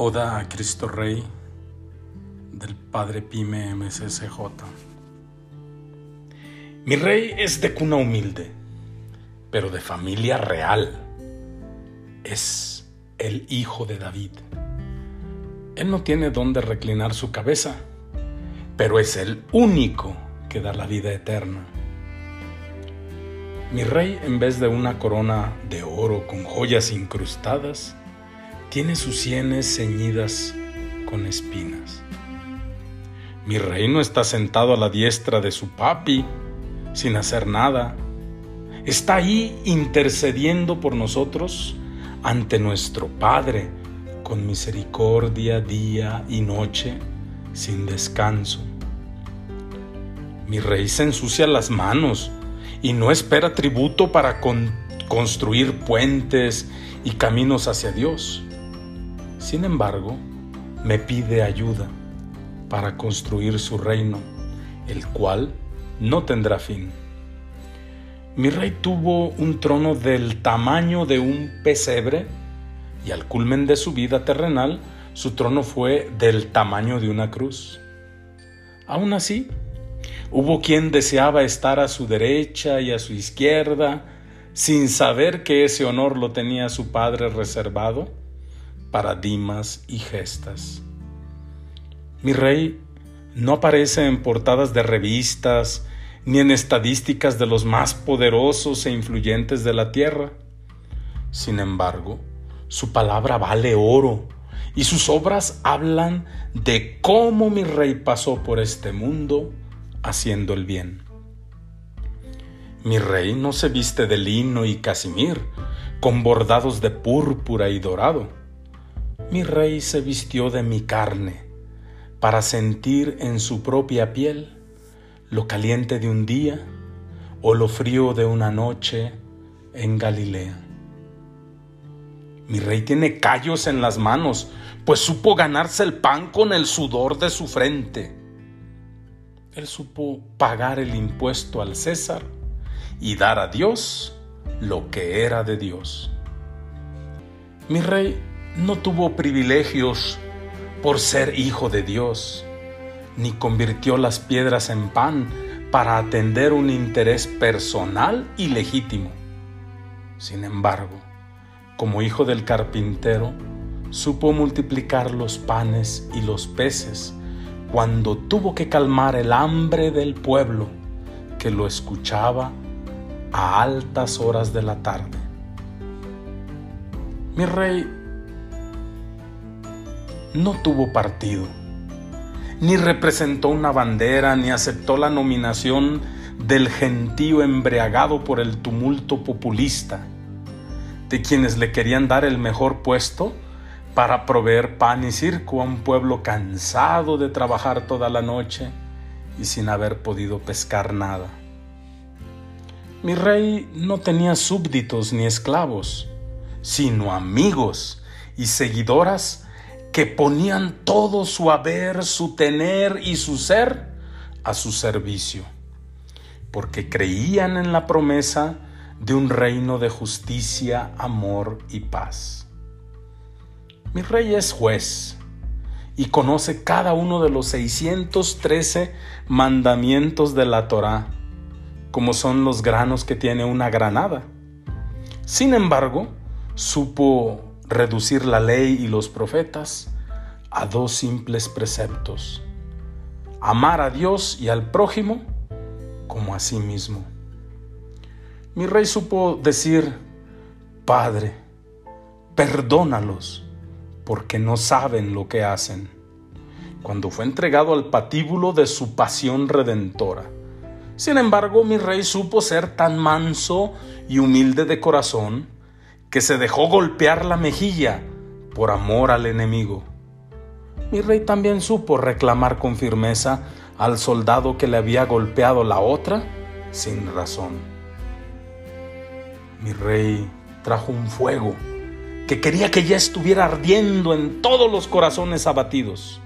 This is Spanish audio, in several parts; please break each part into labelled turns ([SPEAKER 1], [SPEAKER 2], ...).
[SPEAKER 1] Oda a Cristo Rey del Padre Pime MCCJ. Mi rey es de cuna humilde, pero de familia real. Es el hijo de David. Él no tiene dónde reclinar su cabeza, pero es el único que da la vida eterna. Mi rey, en vez de una corona de oro con joyas incrustadas, tiene sus sienes ceñidas con espinas. Mi reino está sentado a la diestra de su papi, sin hacer nada. Está ahí intercediendo por nosotros ante nuestro Padre, con misericordia día y noche, sin descanso. Mi rey se ensucia las manos y no espera tributo para construir puentes y caminos hacia Dios. Sin embargo, me pide ayuda para construir su reino, el cual no tendrá fin. Mi rey tuvo un trono del tamaño de un pesebre y al culmen de su vida terrenal, su trono fue del tamaño de una cruz. Aún así, hubo quien deseaba estar a su derecha y a su izquierda, sin saber que ese honor lo tenía su padre reservado paradigmas y gestas. Mi rey no aparece en portadas de revistas ni en estadísticas de los más poderosos e influyentes de la tierra. Sin embargo, su palabra vale oro y sus obras hablan de cómo mi rey pasó por este mundo haciendo el bien. Mi rey no se viste de lino y casimir, con bordados de púrpura y dorado mi rey se vistió de mi carne para sentir en su propia piel lo caliente de un día o lo frío de una noche en Galilea. Mi rey tiene callos en las manos, pues supo ganarse el pan con el sudor de su frente. Él supo pagar el impuesto al César y dar a Dios lo que era de Dios. Mi rey no tuvo privilegios por ser hijo de Dios, ni convirtió las piedras en pan para atender un interés personal y legítimo. Sin embargo, como hijo del carpintero, supo multiplicar los panes y los peces cuando tuvo que calmar el hambre del pueblo que lo escuchaba a altas horas de la tarde. Mi rey no tuvo partido, ni representó una bandera, ni aceptó la nominación del gentío embriagado por el tumulto populista, de quienes le querían dar el mejor puesto para proveer pan y circo a un pueblo cansado de trabajar toda la noche y sin haber podido pescar nada. Mi rey no tenía súbditos ni esclavos, sino amigos y seguidoras que ponían todo su haber, su tener y su ser a su servicio, porque creían en la promesa de un reino de justicia, amor y paz. Mi rey es juez y conoce cada uno de los 613 mandamientos de la Torá, como son los granos que tiene una granada. Sin embargo, supo reducir la ley y los profetas a dos simples preceptos. Amar a Dios y al prójimo como a sí mismo. Mi rey supo decir, Padre, perdónalos, porque no saben lo que hacen, cuando fue entregado al patíbulo de su pasión redentora. Sin embargo, mi rey supo ser tan manso y humilde de corazón, que se dejó golpear la mejilla por amor al enemigo. Mi rey también supo reclamar con firmeza al soldado que le había golpeado la otra sin razón. Mi rey trajo un fuego que quería que ya estuviera ardiendo en todos los corazones abatidos.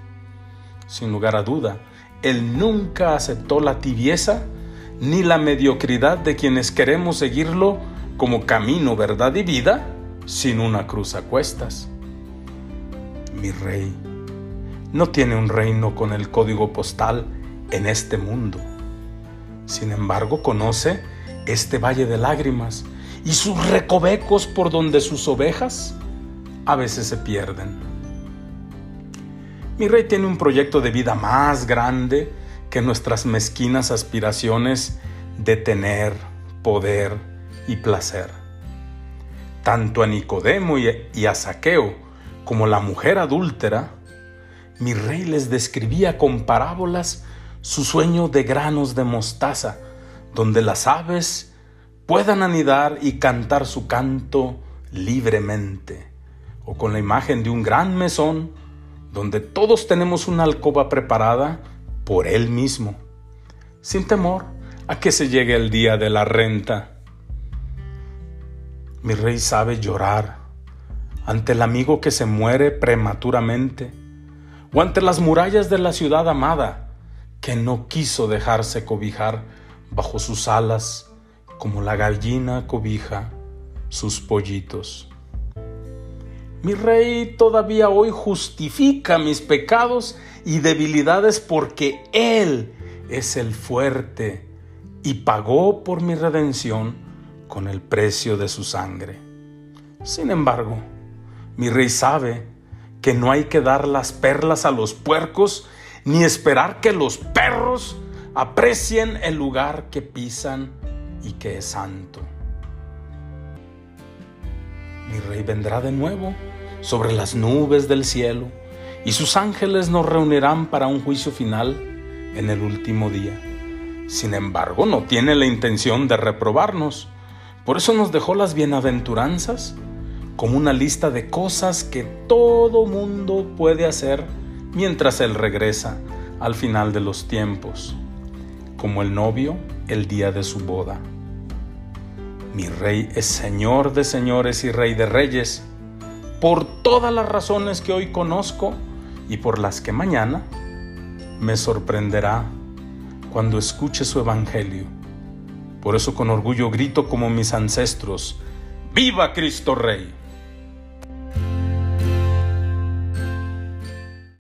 [SPEAKER 1] Sin lugar a duda, él nunca aceptó la tibieza ni la mediocridad de quienes queremos seguirlo como camino, verdad y vida sin una cruz a cuestas. mi rey, no tiene un reino con el código postal en este mundo. Sin embargo, conoce este valle de lágrimas y sus recovecos por donde sus ovejas a veces se pierden. Mi rey tiene un proyecto de vida más grande que nuestras mezquinas aspiraciones de tener poder y placer. Tanto a Nicodemo y a Saqueo como la mujer adúltera, mi rey les describía con parábolas su sueño de granos de mostaza, donde las aves puedan anidar y cantar su canto libremente, o con la imagen de un gran mesón, donde todos tenemos una alcoba preparada por él mismo, sin temor a que se llegue el día de la renta. Mi rey sabe llorar ante el amigo que se muere prematuramente, o ante las murallas de la ciudad amada, que no quiso dejarse cobijar bajo sus alas como la gallina cobija sus pollitos. Mi rey todavía hoy justifica mis pecados y debilidades porque Él es el fuerte y pagó por mi redención con el precio de su sangre. Sin embargo, mi rey sabe que no hay que dar las perlas a los puercos ni esperar que los perros aprecien el lugar que pisan y que es santo. Mi rey vendrá de nuevo sobre las nubes del cielo y sus ángeles nos reunirán para un juicio final en el último día. Sin embargo, no tiene la intención de reprobarnos. Por eso nos dejó las bienaventuranzas como una lista de cosas que todo mundo puede hacer mientras Él regresa al final de los tiempos, como el novio el día de su boda. Mi rey es Señor de señores y Rey de reyes, por todas las razones que hoy conozco y por las que mañana me sorprenderá cuando escuche su evangelio. Por eso con orgullo grito como mis ancestros, ¡Viva Cristo Rey!